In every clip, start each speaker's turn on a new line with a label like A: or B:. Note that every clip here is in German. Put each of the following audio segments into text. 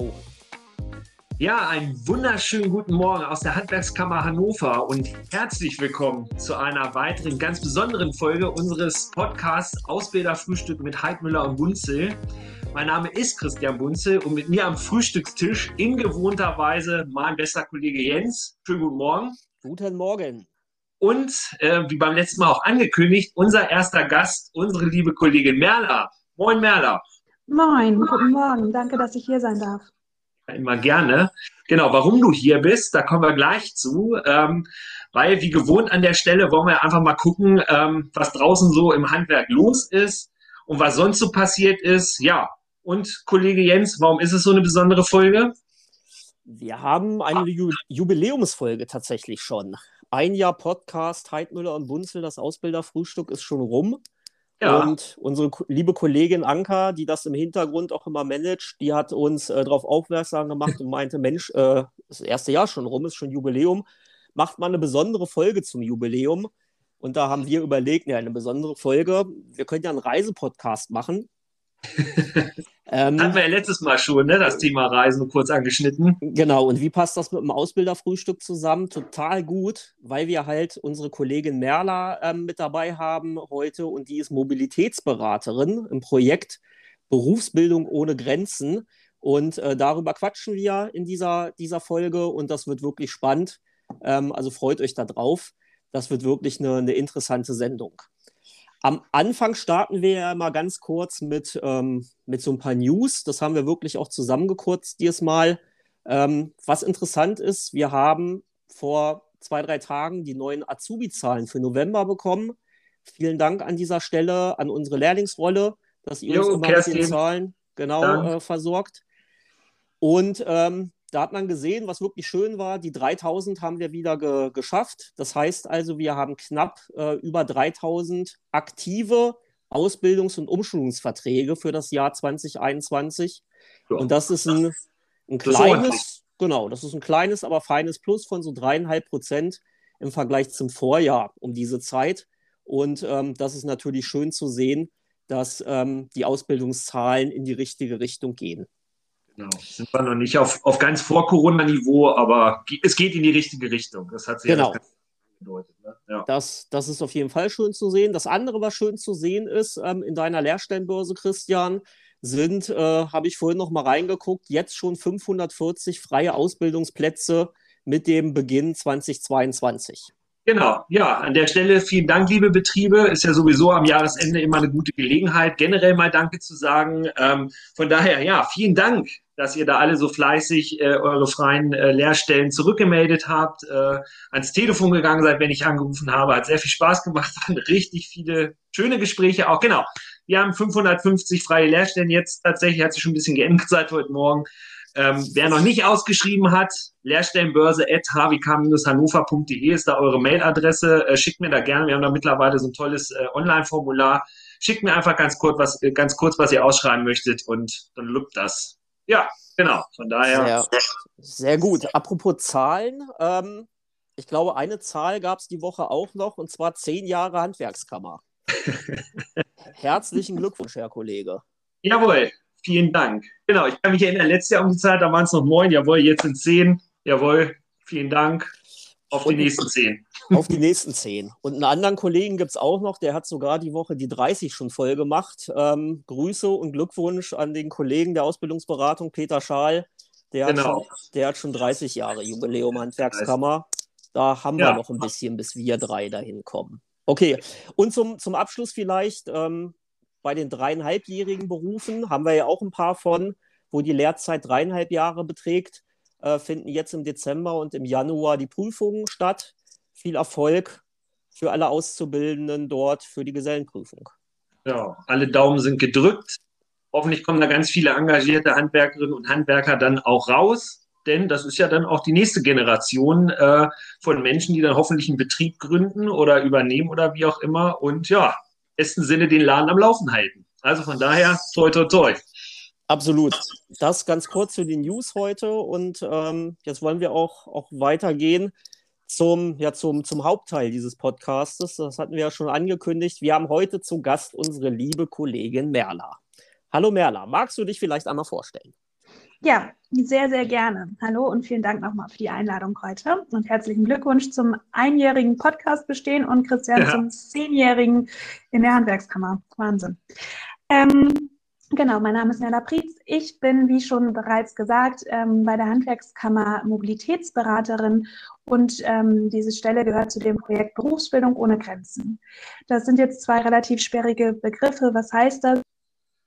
A: Oh. Ja, einen wunderschönen guten Morgen aus der Handwerkskammer Hannover und herzlich willkommen zu einer weiteren ganz besonderen Folge unseres Podcasts Ausbilderfrühstück mit Heidmüller und Bunzel. Mein Name ist Christian Bunzel und mit mir am Frühstückstisch in gewohnter Weise mein bester Kollege Jens. Schönen guten Morgen.
B: Guten Morgen.
A: Und äh, wie beim letzten Mal auch angekündigt, unser erster Gast, unsere liebe Kollegin Merla. Moin Merla.
C: Moin, guten Morgen. Danke, dass ich hier sein darf.
A: Immer gerne. Genau, warum du hier bist, da kommen wir gleich zu. Ähm, weil, wie gewohnt an der Stelle, wollen wir einfach mal gucken, ähm, was draußen so im Handwerk los ist und was sonst so passiert ist. Ja, und Kollege Jens, warum ist es so eine besondere Folge?
B: Wir haben eine Ju Jubiläumsfolge tatsächlich schon. Ein Jahr Podcast, Heidmüller und Bunzel, das Ausbilderfrühstück ist schon rum. Ja. Und unsere liebe Kollegin Anka, die das im Hintergrund auch immer managt, die hat uns äh, darauf aufmerksam gemacht und meinte, Mensch, äh, das erste Jahr schon rum, ist schon Jubiläum, macht mal eine besondere Folge zum Jubiläum. Und da haben wir überlegt, ja, eine besondere Folge, wir können ja einen Reisepodcast machen.
A: ähm, Hatten wir ja letztes Mal schon, ne, das Thema Reisen kurz angeschnitten.
B: Genau, und wie passt das mit dem Ausbilderfrühstück zusammen? Total gut, weil wir halt unsere Kollegin Merla ähm, mit dabei haben heute und die ist Mobilitätsberaterin im Projekt Berufsbildung ohne Grenzen. Und äh, darüber quatschen wir in dieser, dieser Folge und das wird wirklich spannend. Ähm, also freut euch da drauf. Das wird wirklich eine, eine interessante Sendung. Am Anfang starten wir ja mal ganz kurz mit, ähm, mit so ein paar News. Das haben wir wirklich auch zusammengekürzt dieses Mal. Ähm, was interessant ist, wir haben vor zwei, drei Tagen die neuen Azubi-Zahlen für November bekommen. Vielen Dank an dieser Stelle an unsere Lehrlingsrolle, dass ihr jo, uns immer mit den Zahlen genau äh, versorgt. Und ähm, da hat man gesehen, was wirklich schön war, die 3000 haben wir wieder ge geschafft. Das heißt also, wir haben knapp äh, über 3000 aktive Ausbildungs- und Umschulungsverträge für das Jahr 2021. Ja. Und das ist ein, ein kleines, genau, das ist ein kleines, aber feines Plus von so dreieinhalb Prozent im Vergleich zum Vorjahr um diese Zeit. Und ähm, das ist natürlich schön zu sehen, dass ähm, die Ausbildungszahlen in die richtige Richtung gehen.
A: Genau. Sind wir noch nicht auf, auf ganz Vor-Corona-Niveau, aber es geht in die richtige Richtung. Das hat sich
B: genau. ja angedeutet. Ne? Ja. Das, das ist auf jeden Fall schön zu sehen. Das andere, was schön zu sehen ist, ähm, in deiner Lehrstellenbörse, Christian, sind, äh, habe ich vorhin noch mal reingeguckt, jetzt schon 540 freie Ausbildungsplätze mit dem Beginn 2022.
A: Genau, ja, an der Stelle vielen Dank, liebe Betriebe. Ist ja sowieso am Jahresende immer eine gute Gelegenheit, generell mal Danke zu sagen. Ähm, von daher, ja, vielen Dank, dass ihr da alle so fleißig äh, eure freien äh, Lehrstellen zurückgemeldet habt, äh, ans Telefon gegangen seid, wenn ich angerufen habe. Hat sehr viel Spaß gemacht, waren richtig viele schöne Gespräche auch. Genau, wir haben 550 freie Lehrstellen jetzt. Tatsächlich hat sich schon ein bisschen geändert seit heute Morgen. Ähm, wer noch nicht ausgeschrieben hat, lehrstellenbörse.hwk-hannover.de ist da eure Mailadresse. Äh, schickt mir da gerne. Wir haben da mittlerweile so ein tolles äh, Online-Formular. Schickt mir einfach ganz kurz, was, äh, ganz kurz, was ihr ausschreiben möchtet und dann lübt das. Ja, genau. Von daher.
B: Sehr, sehr gut. Apropos Zahlen. Ähm, ich glaube, eine Zahl gab es die Woche auch noch, und zwar zehn Jahre Handwerkskammer. Herzlichen Glückwunsch, Herr Kollege.
A: Jawohl, Vielen Dank. Genau, ich kann mich erinnern, letztes Jahr um die Zeit, da waren es noch neun. Jawohl, jetzt sind zehn. Jawohl, vielen Dank. Auf die nächsten zehn.
B: Auf die nächsten zehn. Und einen anderen Kollegen gibt es auch noch, der hat sogar die Woche die 30 schon voll gemacht. Ähm, Grüße und Glückwunsch an den Kollegen der Ausbildungsberatung, Peter Schaal. Der, genau. hat, schon, der hat schon 30 Jahre Jubiläum Handwerkskammer. Da haben ja. wir noch ein bisschen, bis wir drei dahin kommen. Okay, und zum, zum Abschluss vielleicht, ähm, bei den dreieinhalbjährigen Berufen haben wir ja auch ein paar von, wo die Lehrzeit dreieinhalb Jahre beträgt, äh, finden jetzt im Dezember und im Januar die Prüfungen statt. Viel Erfolg für alle Auszubildenden dort für die Gesellenprüfung.
A: Ja, alle Daumen sind gedrückt. Hoffentlich kommen da ganz viele engagierte Handwerkerinnen und Handwerker dann auch raus, denn das ist ja dann auch die nächste Generation äh, von Menschen, die dann hoffentlich einen Betrieb gründen oder übernehmen oder wie auch immer. Und ja, besten Sinne den Laden am Laufen halten. Also von daher, toi, toi, toi.
B: Absolut. Das ganz kurz zu den News heute und ähm, jetzt wollen wir auch, auch weitergehen zum, ja, zum, zum Hauptteil dieses Podcastes. Das hatten wir ja schon angekündigt. Wir haben heute zu Gast unsere liebe Kollegin Merla. Hallo Merla, magst du dich vielleicht einmal vorstellen?
C: Ja, sehr, sehr gerne. Hallo und vielen Dank nochmal für die Einladung heute und herzlichen Glückwunsch zum einjährigen Podcast bestehen und Christian ja. zum zehnjährigen in der Handwerkskammer. Wahnsinn. Ähm, Genau, mein Name ist Nella Prietz. Ich bin, wie schon bereits gesagt, ähm, bei der Handwerkskammer Mobilitätsberaterin und ähm, diese Stelle gehört zu dem Projekt Berufsbildung ohne Grenzen. Das sind jetzt zwei relativ sperrige Begriffe. Was heißt das?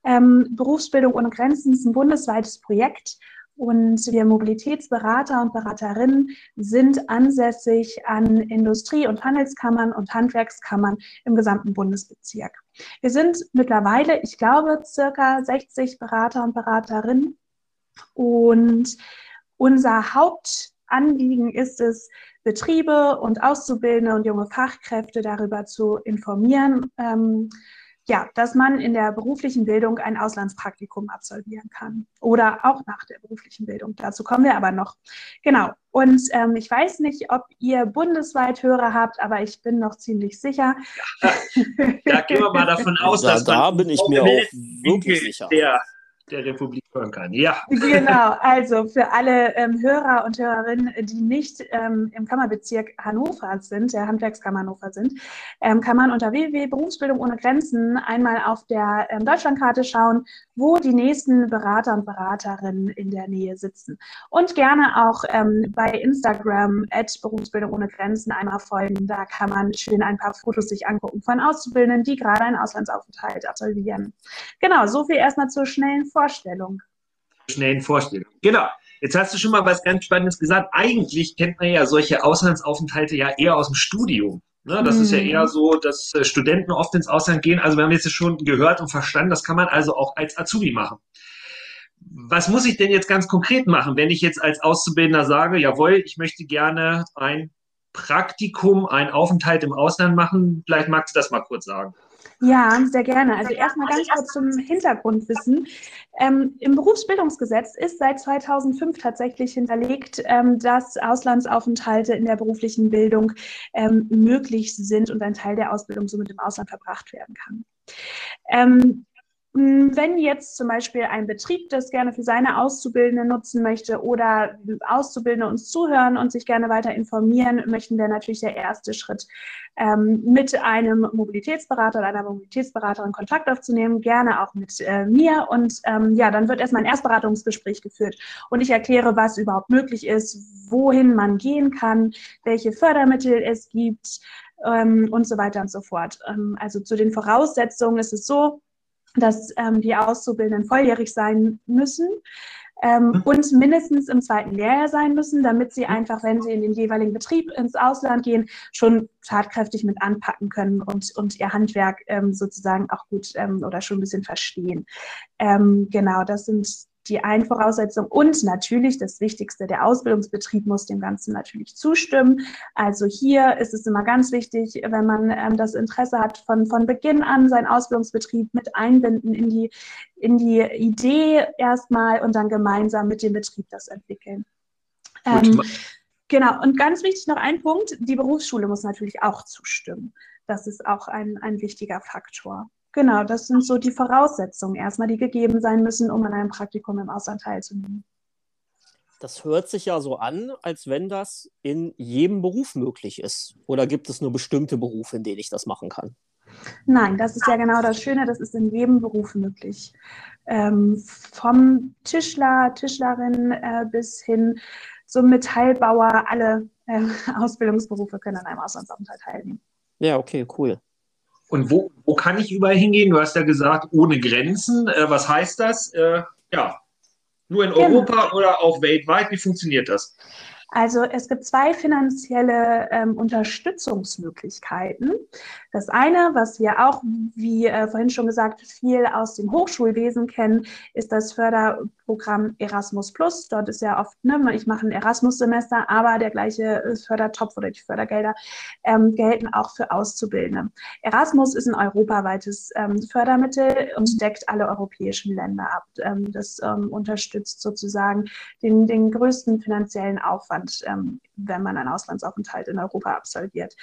C: Ähm, Berufsbildung ohne Grenzen ist ein bundesweites Projekt und wir Mobilitätsberater und Beraterinnen sind ansässig an Industrie- und Handelskammern und Handwerkskammern im gesamten Bundesbezirk. Wir sind mittlerweile, ich glaube, circa 60 Berater und Beraterinnen. Und unser Hauptanliegen ist es, Betriebe und Auszubildende und junge Fachkräfte darüber zu informieren, ähm, ja, dass man in der beruflichen Bildung ein Auslandspraktikum absolvieren kann oder auch nach der beruflichen Bildung. Dazu kommen wir aber noch. Genau. Und ähm, ich weiß nicht, ob ihr bundesweit Hörer habt, aber ich bin noch ziemlich sicher.
A: Ja, ja gehen wir mal davon aus,
B: dass da bin ich mir auch wirklich sicher.
A: Der der Republik hören kann. Ja.
C: Genau, also für alle ähm, Hörer und Hörerinnen, die nicht ähm, im Kammerbezirk Hannover sind, der Handwerkskammer Hannover sind, ähm, kann man unter www.berufsbildung ohne Grenzen einmal auf der ähm, Deutschlandkarte schauen, wo die nächsten Berater und Beraterinnen in der Nähe sitzen. Und gerne auch ähm, bei Instagram at Berufsbildung ohne Grenzen einmal folgen. Da kann man schön ein paar Fotos sich angucken von Auszubildenden, die gerade einen Auslandsaufenthalt absolvieren. Genau, so viel erstmal zur schnellen Vorstellung.
A: Schnellen Vorstellung. Genau. Jetzt hast du schon mal was ganz Spannendes gesagt. Eigentlich kennt man ja solche Auslandsaufenthalte ja eher aus dem Studium. Ne, das mhm. ist ja mhm. eher so, dass äh, Studenten oft ins Ausland gehen. Also wir haben jetzt schon gehört und verstanden, das kann man also auch als Azubi machen. Was muss ich denn jetzt ganz konkret machen, wenn ich jetzt als Auszubildender sage, jawohl, ich möchte gerne ein Praktikum, einen Aufenthalt im Ausland machen? Vielleicht magst du das mal kurz sagen.
C: Ja, sehr gerne. Also erstmal ganz kurz zum Hintergrundwissen. Ähm, Im Berufsbildungsgesetz ist seit 2005 tatsächlich hinterlegt, ähm, dass Auslandsaufenthalte in der beruflichen Bildung ähm, möglich sind und ein Teil der Ausbildung somit im Ausland verbracht werden kann. Hm, wenn jetzt zum Beispiel ein Betrieb das gerne für seine Auszubildenden nutzen möchte oder Auszubildende uns zuhören und sich gerne weiter informieren möchten, wäre natürlich der erste Schritt, ähm, mit einem Mobilitätsberater oder einer Mobilitätsberaterin Kontakt aufzunehmen, gerne auch mit äh, mir. Und ähm, ja, dann wird erstmal ein Erstberatungsgespräch geführt und ich erkläre, was überhaupt möglich ist, wohin man gehen kann, welche Fördermittel es gibt ähm, und so weiter und so fort. Ähm, also zu den Voraussetzungen ist es so, dass ähm, die Auszubildenden volljährig sein müssen ähm, mhm. und mindestens im zweiten Lehrjahr sein müssen, damit sie einfach, wenn sie in den jeweiligen Betrieb ins Ausland gehen, schon tatkräftig mit anpacken können und, und ihr Handwerk ähm, sozusagen auch gut ähm, oder schon ein bisschen verstehen. Ähm, genau, das sind die eine Voraussetzung. Und natürlich das Wichtigste, der Ausbildungsbetrieb muss dem Ganzen natürlich zustimmen. Also hier ist es immer ganz wichtig, wenn man ähm, das Interesse hat, von, von Beginn an seinen Ausbildungsbetrieb mit einbinden in die, in die Idee erstmal und dann gemeinsam mit dem Betrieb das entwickeln. Ähm, genau, und ganz wichtig noch ein Punkt, die Berufsschule muss natürlich auch zustimmen. Das ist auch ein, ein wichtiger Faktor. Genau, das sind so die Voraussetzungen erstmal, die gegeben sein müssen, um an einem Praktikum im Ausland teilzunehmen.
B: Das hört sich ja so an, als wenn das in jedem Beruf möglich ist. Oder gibt es nur bestimmte Berufe, in denen ich das machen kann?
C: Nein, das ist ja genau das Schöne, das ist in jedem Beruf möglich. Ähm, vom Tischler, Tischlerin äh, bis hin zum Metallbauer, alle äh, Ausbildungsberufe können an einem Auslandsaufenthalt teilnehmen.
B: Ja, okay, cool.
A: Und wo, wo kann ich überall hingehen? Du hast ja gesagt, ohne Grenzen. Äh, was heißt das? Äh, ja, nur in Europa genau. oder auch weltweit? Wie funktioniert das?
C: Also es gibt zwei finanzielle ähm, Unterstützungsmöglichkeiten. Das eine, was wir auch, wie äh, vorhin schon gesagt, viel aus dem Hochschulwesen kennen, ist das Förderprogramm Erasmus Plus. Dort ist ja oft, ne, ich mache ein Erasmus-Semester, aber der gleiche Fördertopf oder die Fördergelder ähm, gelten auch für Auszubildende. Erasmus ist ein europaweites ähm, Fördermittel und deckt alle europäischen Länder ab. Ähm, das ähm, unterstützt sozusagen den, den größten finanziellen Aufwand Aufwand, ähm, wenn man einen Auslandsaufenthalt in Europa absolviert.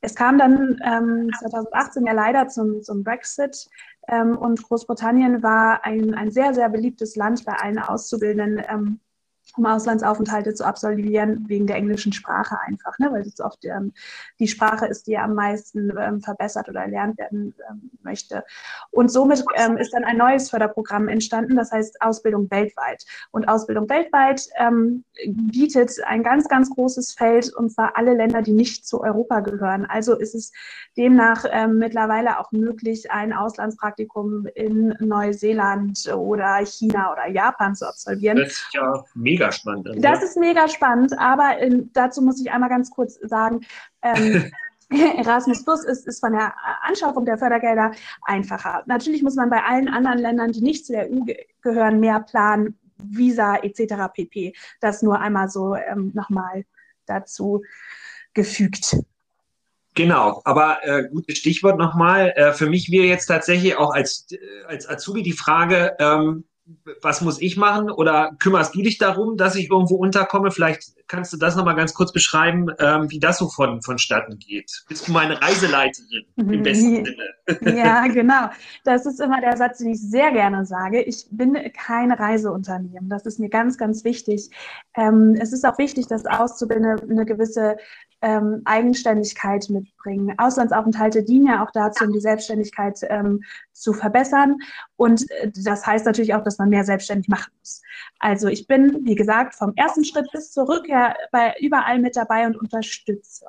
C: Es kam dann ähm, 2018 ja leider zum, zum Brexit. Ähm, und Großbritannien war ein, ein sehr, sehr beliebtes Land bei allen Auszubildenden. Um Auslandsaufenthalte zu absolvieren, wegen der englischen Sprache einfach, ne? weil es oft ähm, die Sprache ist, die am meisten ähm, verbessert oder erlernt werden ähm, möchte. Und somit ähm, ist dann ein neues Förderprogramm entstanden, das heißt Ausbildung weltweit. Und Ausbildung weltweit ähm, bietet ein ganz, ganz großes Feld und zwar alle Länder, die nicht zu Europa gehören. Also ist es demnach ähm, mittlerweile auch möglich, ein Auslandspraktikum in Neuseeland oder China oder Japan zu absolvieren.
A: Das ist ja mega spannend.
C: Also. Das ist mega spannend, aber in, dazu muss ich einmal ganz kurz sagen, ähm, Erasmus Plus ist, ist von der Anschaffung der Fördergelder einfacher. Natürlich muss man bei allen anderen Ländern, die nicht zu der EU gehören, mehr planen, Visa etc. pp. Das nur einmal so ähm, nochmal dazu gefügt.
A: Genau, aber äh, gutes Stichwort nochmal. Äh, für mich wäre jetzt tatsächlich auch als, äh, als Azubi die Frage, ähm, was muss ich machen? Oder kümmerst du dich darum, dass ich irgendwo unterkomme? Vielleicht kannst du das nochmal ganz kurz beschreiben, ähm, wie das so von, vonstatten geht. Bist du meine Reiseleiterin im mhm. besten Sinne?
C: Ja, genau. Das ist immer der Satz, den ich sehr gerne sage. Ich bin kein Reiseunternehmen. Das ist mir ganz, ganz wichtig. Ähm, es ist auch wichtig, dass Auszubildende eine gewisse ähm, Eigenständigkeit mitbringen. Auslandsaufenthalte dienen ja auch dazu, um die Selbstständigkeit ähm, zu verbessern. Und äh, das heißt natürlich auch, dass man mehr selbstständig machen muss. Also ich bin, wie gesagt, vom ersten Schritt bis zur Rückkehr bei überall mit dabei und unterstütze.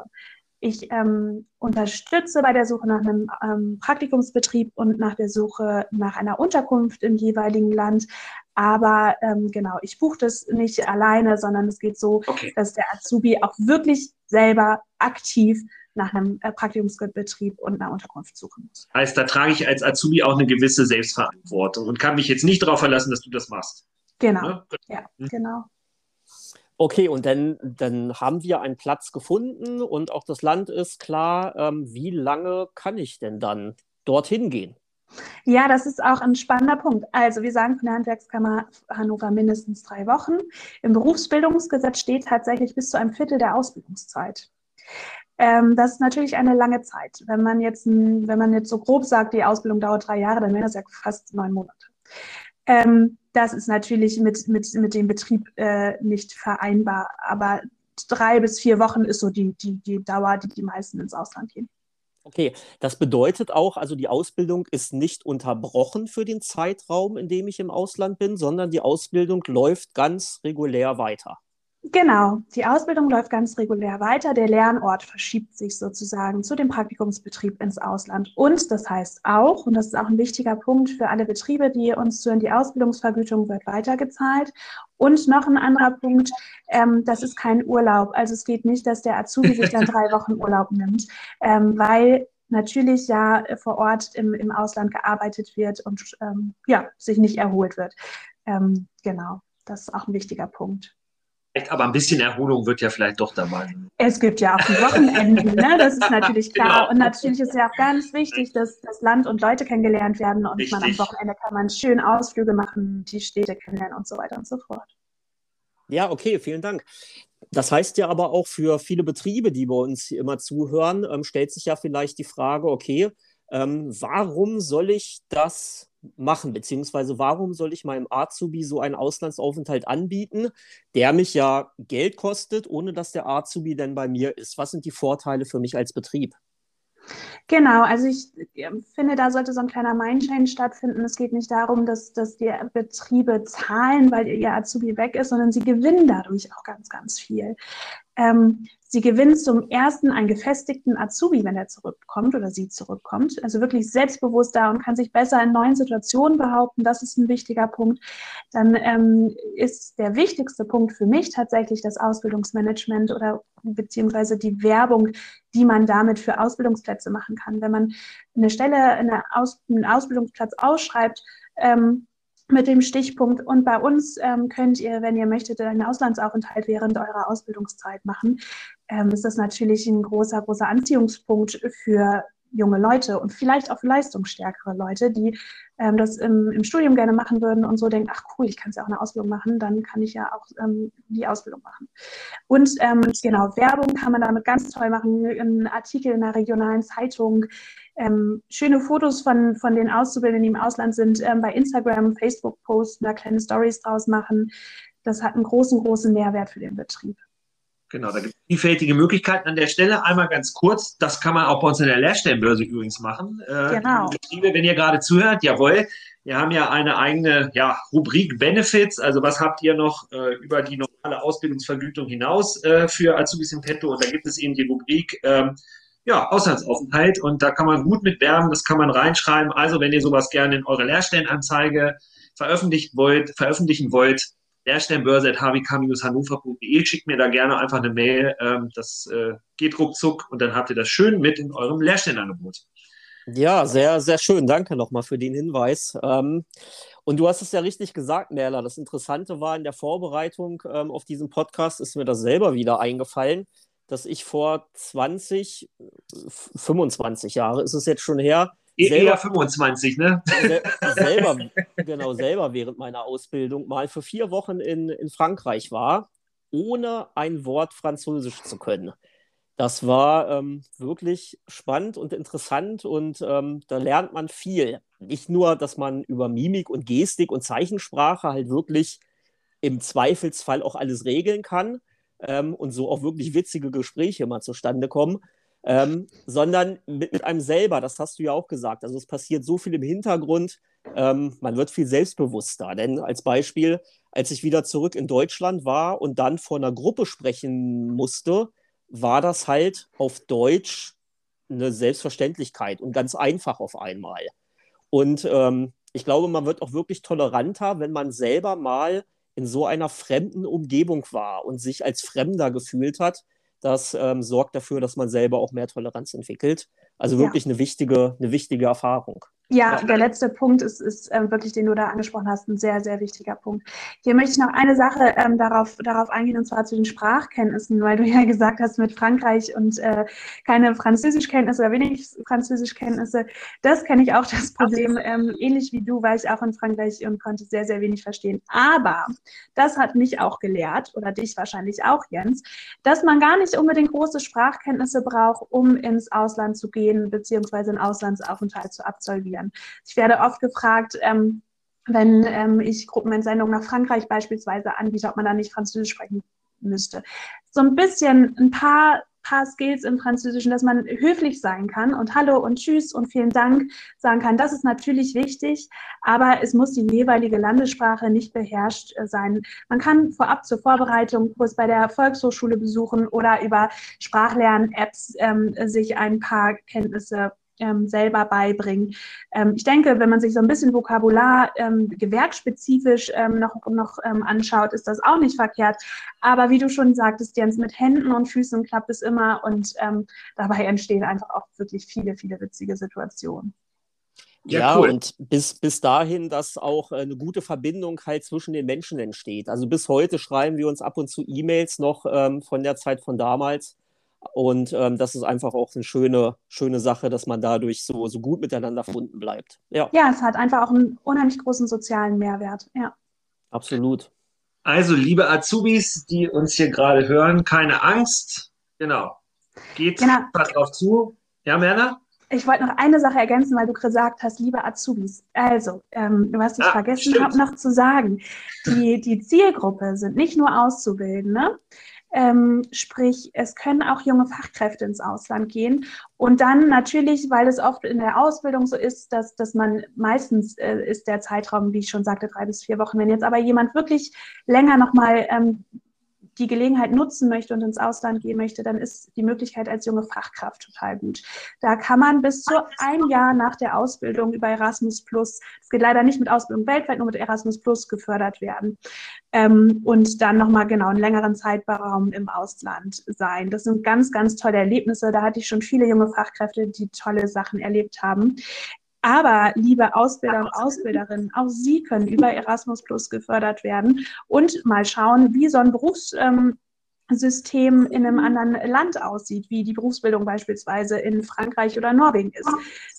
C: Ich ähm, unterstütze bei der Suche nach einem ähm, Praktikumsbetrieb und nach der Suche nach einer Unterkunft im jeweiligen Land. Aber ähm, genau, ich buche das nicht alleine, sondern es geht so, okay. dass der Azubi auch wirklich selber aktiv nach einem äh, Praktikumsbetrieb und einer Unterkunft suchen muss.
A: Heißt, da trage ich als Azubi auch eine gewisse Selbstverantwortung und kann mich jetzt nicht darauf verlassen, dass du das machst.
C: Genau, ne? ja, genau.
B: Okay, und dann, dann haben wir einen Platz gefunden und auch das Land ist klar. Ähm, wie lange kann ich denn dann dorthin gehen?
C: Ja, das ist auch ein spannender Punkt. Also wir sagen von der Handwerkskammer Hannover mindestens drei Wochen. Im Berufsbildungsgesetz steht tatsächlich bis zu einem Viertel der Ausbildungszeit. Ähm, das ist natürlich eine lange Zeit. Wenn man jetzt, wenn man jetzt so grob sagt, die Ausbildung dauert drei Jahre, dann wäre das ja fast neun Monate. Ähm, das ist natürlich mit, mit, mit dem Betrieb äh, nicht vereinbar. Aber drei bis vier Wochen ist so die, die, die Dauer, die die meisten ins Ausland gehen.
B: Okay, das bedeutet auch, also die Ausbildung ist nicht unterbrochen für den Zeitraum, in dem ich im Ausland bin, sondern die Ausbildung läuft ganz regulär weiter.
C: Genau, die Ausbildung läuft ganz regulär weiter. Der Lernort verschiebt sich sozusagen zu dem Praktikumsbetrieb ins Ausland. Und das heißt auch, und das ist auch ein wichtiger Punkt für alle Betriebe, die uns zuhören, die Ausbildungsvergütung wird weitergezahlt. Und noch ein anderer Punkt, ähm, das ist kein Urlaub. Also es geht nicht, dass der Azubi sich dann drei Wochen Urlaub nimmt, ähm, weil natürlich ja vor Ort im, im Ausland gearbeitet wird und ähm, ja, sich nicht erholt wird. Ähm, genau, das ist auch ein wichtiger Punkt
A: aber ein bisschen Erholung wird ja vielleicht doch dabei.
C: Es gibt ja auch die Wochenenden, ne? das ist natürlich klar. Genau. Und natürlich ist ja auch ganz wichtig, dass das Land und Leute kennengelernt werden und man am Wochenende kann man schön Ausflüge machen, die Städte kennenlernen und so weiter und so fort.
B: Ja, okay, vielen Dank. Das heißt ja aber auch für viele Betriebe, die bei uns hier immer zuhören, ähm, stellt sich ja vielleicht die Frage, okay, ähm, warum soll ich das machen? Beziehungsweise warum soll ich meinem Azubi so einen Auslandsaufenthalt anbieten, der mich ja Geld kostet, ohne dass der Azubi denn bei mir ist? Was sind die Vorteile für mich als Betrieb?
C: Genau, also ich finde, da sollte so ein kleiner Mindchange stattfinden. Es geht nicht darum, dass, dass die Betriebe zahlen, weil ihr Azubi weg ist, sondern sie gewinnen dadurch auch ganz, ganz viel. Ähm, Sie gewinnt zum ersten einen gefestigten Azubi, wenn er zurückkommt oder sie zurückkommt. Also wirklich selbstbewusster und kann sich besser in neuen Situationen behaupten. Das ist ein wichtiger Punkt. Dann ähm, ist der wichtigste Punkt für mich tatsächlich das Ausbildungsmanagement oder beziehungsweise die Werbung, die man damit für Ausbildungsplätze machen kann. Wenn man eine Stelle, eine Aus, einen Ausbildungsplatz ausschreibt, ähm, mit dem Stichpunkt. Und bei uns ähm, könnt ihr, wenn ihr möchtet, einen Auslandsaufenthalt während eurer Ausbildungszeit machen. Ähm, ist das natürlich ein großer, großer Anziehungspunkt für junge Leute und vielleicht auch für leistungsstärkere Leute, die ähm, das im, im, Studium gerne machen würden und so denken, ach cool, ich kann es ja auch eine Ausbildung machen, dann kann ich ja auch ähm, die Ausbildung machen. Und ähm, genau, Werbung kann man damit ganz toll machen, ein Artikel in einer regionalen Zeitung, ähm, schöne Fotos von, von den Auszubildenden, die im Ausland sind, ähm, bei Instagram, Facebook posten, da kleine Stories draus machen. Das hat einen großen, großen Mehrwert für den Betrieb.
A: Genau, da gibt es vielfältige Möglichkeiten an der Stelle. Einmal ganz kurz, das kann man auch bei uns in der Lehrstellenbörse übrigens machen.
C: Äh, genau.
A: Betriebe, wenn ihr gerade zuhört, jawohl, wir haben ja eine eigene ja, Rubrik Benefits. Also was habt ihr noch äh, über die normale Ausbildungsvergütung hinaus äh, für Azubis im Petto? Und da gibt es eben die Rubrik ähm, ja, Auslandsaufenthalt und da kann man gut mit werben, das kann man reinschreiben. Also wenn ihr sowas gerne in eure Lehrstellenanzeige veröffentlichen wollt, veröffentlichen wollt, lehrstellenbörse.hwk-hannover.de, schickt mir da gerne einfach eine Mail. Ähm, das äh, geht ruckzuck und dann habt ihr das schön mit in eurem Lehrstellenangebot.
B: Ja, sehr, sehr schön. Danke nochmal für den Hinweis. Ähm, und du hast es ja richtig gesagt, Merla. Das Interessante war in der Vorbereitung ähm, auf diesen Podcast, ist mir das selber wieder eingefallen, dass ich vor 20, 25 Jahre ist es jetzt schon her,
A: E-, selber, eher 25, ne?
B: Selber, genau, selber während meiner Ausbildung mal für vier Wochen in, in Frankreich war, ohne ein Wort Französisch zu können. Das war ähm, wirklich spannend und interessant und ähm, da lernt man viel. Nicht nur, dass man über Mimik und Gestik und Zeichensprache halt wirklich im Zweifelsfall auch alles regeln kann ähm, und so auch wirklich witzige Gespräche mal zustande kommen, ähm, sondern mit, mit, einem selber, das hast du ja auch gesagt. Also es passiert so viel im Hintergrund, ähm, man wird viel selbstbewusster. Denn als Beispiel, als ich wieder zurück in Deutschland war und dann vor einer Gruppe sprechen musste, war das halt auf Deutsch eine Selbstverständlichkeit und ganz einfach auf einmal. Und ähm, ich glaube, man wird auch wirklich toleranter, wenn man selber mal in so einer fremden Umgebung war und sich als Fremder gefühlt hat, das ähm, sorgt dafür, dass man selber auch mehr Toleranz entwickelt. Also wirklich ja. eine, wichtige, eine wichtige Erfahrung.
C: Ja, der letzte Punkt ist, ist äh, wirklich, den du da angesprochen hast, ein sehr, sehr wichtiger Punkt. Hier möchte ich noch eine Sache ähm, darauf, darauf eingehen, und zwar zu den Sprachkenntnissen, weil du ja gesagt hast, mit Frankreich und äh, keine Französischkenntnisse oder wenig Französischkenntnisse. Das kenne ich auch das Problem, ähm, ähnlich wie du, war ich auch in Frankreich und konnte sehr, sehr wenig verstehen. Aber das hat mich auch gelehrt, oder dich wahrscheinlich auch, Jens, dass man gar nicht unbedingt große Sprachkenntnisse braucht, um ins Ausland zu gehen, beziehungsweise einen Auslandsaufenthalt zu absolvieren werden. Ich werde oft gefragt, ähm, wenn ähm, ich Gruppenentsendungen nach Frankreich beispielsweise anbiete, ob man da nicht Französisch sprechen müsste. So ein bisschen, ein paar, paar Skills im Französischen, dass man höflich sein kann und Hallo und Tschüss und vielen Dank sagen kann. Das ist natürlich wichtig, aber es muss die jeweilige Landessprache nicht beherrscht äh, sein. Man kann vorab zur Vorbereitung Kurs bei der Volkshochschule besuchen oder über Sprachlern-Apps ähm, sich ein paar Kenntnisse ähm, selber beibringen. Ähm, ich denke, wenn man sich so ein bisschen Vokabular ähm, gewerksspezifisch ähm, noch, noch ähm, anschaut, ist das auch nicht verkehrt. Aber wie du schon sagtest, Jens, mit Händen und Füßen klappt es immer und ähm, dabei entstehen einfach auch wirklich viele, viele witzige Situationen.
B: Ja, ja cool. und bis, bis dahin, dass auch äh, eine gute Verbindung halt zwischen den Menschen entsteht. Also bis heute schreiben wir uns ab und zu E-Mails noch ähm, von der Zeit von damals. Und ähm, das ist einfach auch eine schöne, schöne Sache, dass man dadurch so, so gut miteinander verbunden bleibt.
C: Ja. ja, es hat einfach auch einen unheimlich großen sozialen Mehrwert. Ja.
B: Absolut.
A: Also, liebe Azubis, die uns hier gerade hören, keine Angst. Genau. Geht genau. drauf zu. Ja, Merner?
C: Ich wollte noch eine Sache ergänzen, weil du gesagt hast, liebe Azubis. Also, ähm, was ich ah, vergessen habe noch zu sagen, die, die Zielgruppe sind nicht nur Auszubildende, ähm, sprich, es können auch junge Fachkräfte ins Ausland gehen. Und dann natürlich, weil es oft in der Ausbildung so ist, dass, dass man meistens äh, ist der Zeitraum, wie ich schon sagte, drei bis vier Wochen. Wenn jetzt aber jemand wirklich länger nochmal ähm, die Gelegenheit nutzen möchte und ins Ausland gehen möchte, dann ist die Möglichkeit als junge Fachkraft total gut. Da kann man bis zu ein Jahr nach der Ausbildung über Erasmus Plus, es geht leider nicht mit Ausbildung weltweit, nur mit Erasmus Plus gefördert werden ähm, und dann nochmal genau einen längeren Zeitraum im Ausland sein. Das sind ganz, ganz tolle Erlebnisse. Da hatte ich schon viele junge Fachkräfte, die tolle Sachen erlebt haben. Aber liebe Ausbilder und Ausbilderinnen, auch Sie können über Erasmus Plus gefördert werden und mal schauen, wie so ein Berufssystem ähm, in einem anderen Land aussieht, wie die Berufsbildung beispielsweise in Frankreich oder Norwegen ist.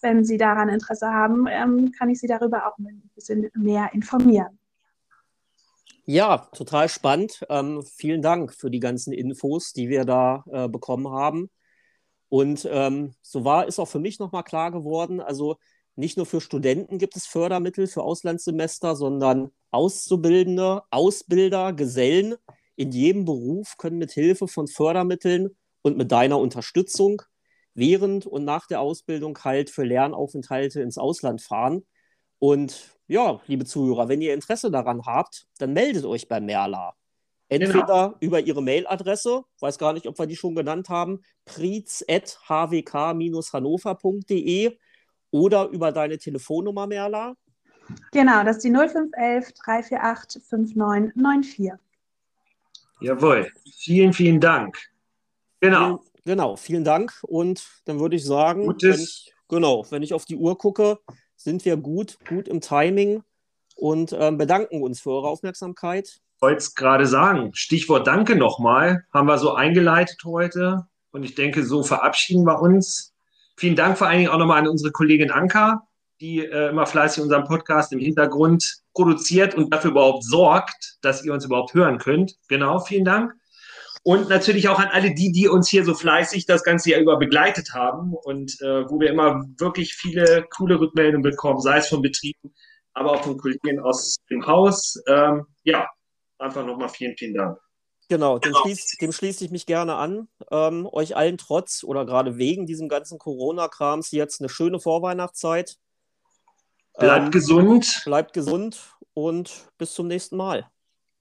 C: Wenn Sie daran Interesse haben, ähm, kann ich Sie darüber auch ein bisschen mehr informieren.
B: Ja, total spannend. Ähm, vielen Dank für die ganzen Infos, die wir da äh, bekommen haben. Und ähm, so war, ist auch für mich nochmal klar geworden, also nicht nur für Studenten gibt es Fördermittel für Auslandssemester, sondern Auszubildende, Ausbilder, Gesellen in jedem Beruf können mit Hilfe von Fördermitteln und mit deiner Unterstützung während und nach der Ausbildung halt für Lernaufenthalte ins Ausland fahren. Und ja, liebe Zuhörer, wenn ihr Interesse daran habt, dann meldet euch bei Merla. Entweder genau. über ihre Mailadresse, weiß gar nicht, ob wir die schon genannt haben, priz.hwk-hannover.de oder über deine Telefonnummer, Merla.
C: Genau, das ist die 0511 348 5994.
A: Jawohl, vielen, vielen Dank.
B: Genau. Vielen, genau, vielen Dank. Und dann würde ich sagen, wenn ich, genau, wenn ich auf die Uhr gucke, sind wir gut, gut im Timing und ähm, bedanken uns für eure Aufmerksamkeit.
A: Ich wollte es gerade sagen, Stichwort Danke nochmal, haben wir so eingeleitet heute. Und ich denke, so verabschieden wir uns. Vielen Dank vor allen Dingen auch nochmal an unsere Kollegin Anka, die äh, immer fleißig unseren Podcast im Hintergrund produziert und dafür überhaupt sorgt, dass ihr uns überhaupt hören könnt. Genau, vielen Dank. Und natürlich auch an alle die, die uns hier so fleißig das ganze Jahr über begleitet haben und äh, wo wir immer wirklich viele coole Rückmeldungen bekommen, sei es von Betrieben, aber auch von Kollegen aus dem Haus. Ähm, ja, einfach nochmal vielen, vielen Dank.
B: Genau, dem, schließ, dem schließe ich mich gerne an. Ähm, euch allen trotz oder gerade wegen diesem ganzen Corona-Krams jetzt eine schöne Vorweihnachtszeit.
A: Bleibt ähm, gesund.
B: Bleibt gesund und bis zum nächsten Mal.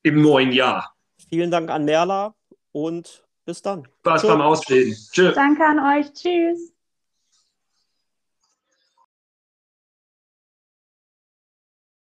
A: Im neuen Jahr.
B: Vielen Dank an Merla und bis dann.
A: Spaß beim Ausbilden.
C: Tschüss. Danke an euch. Tschüss.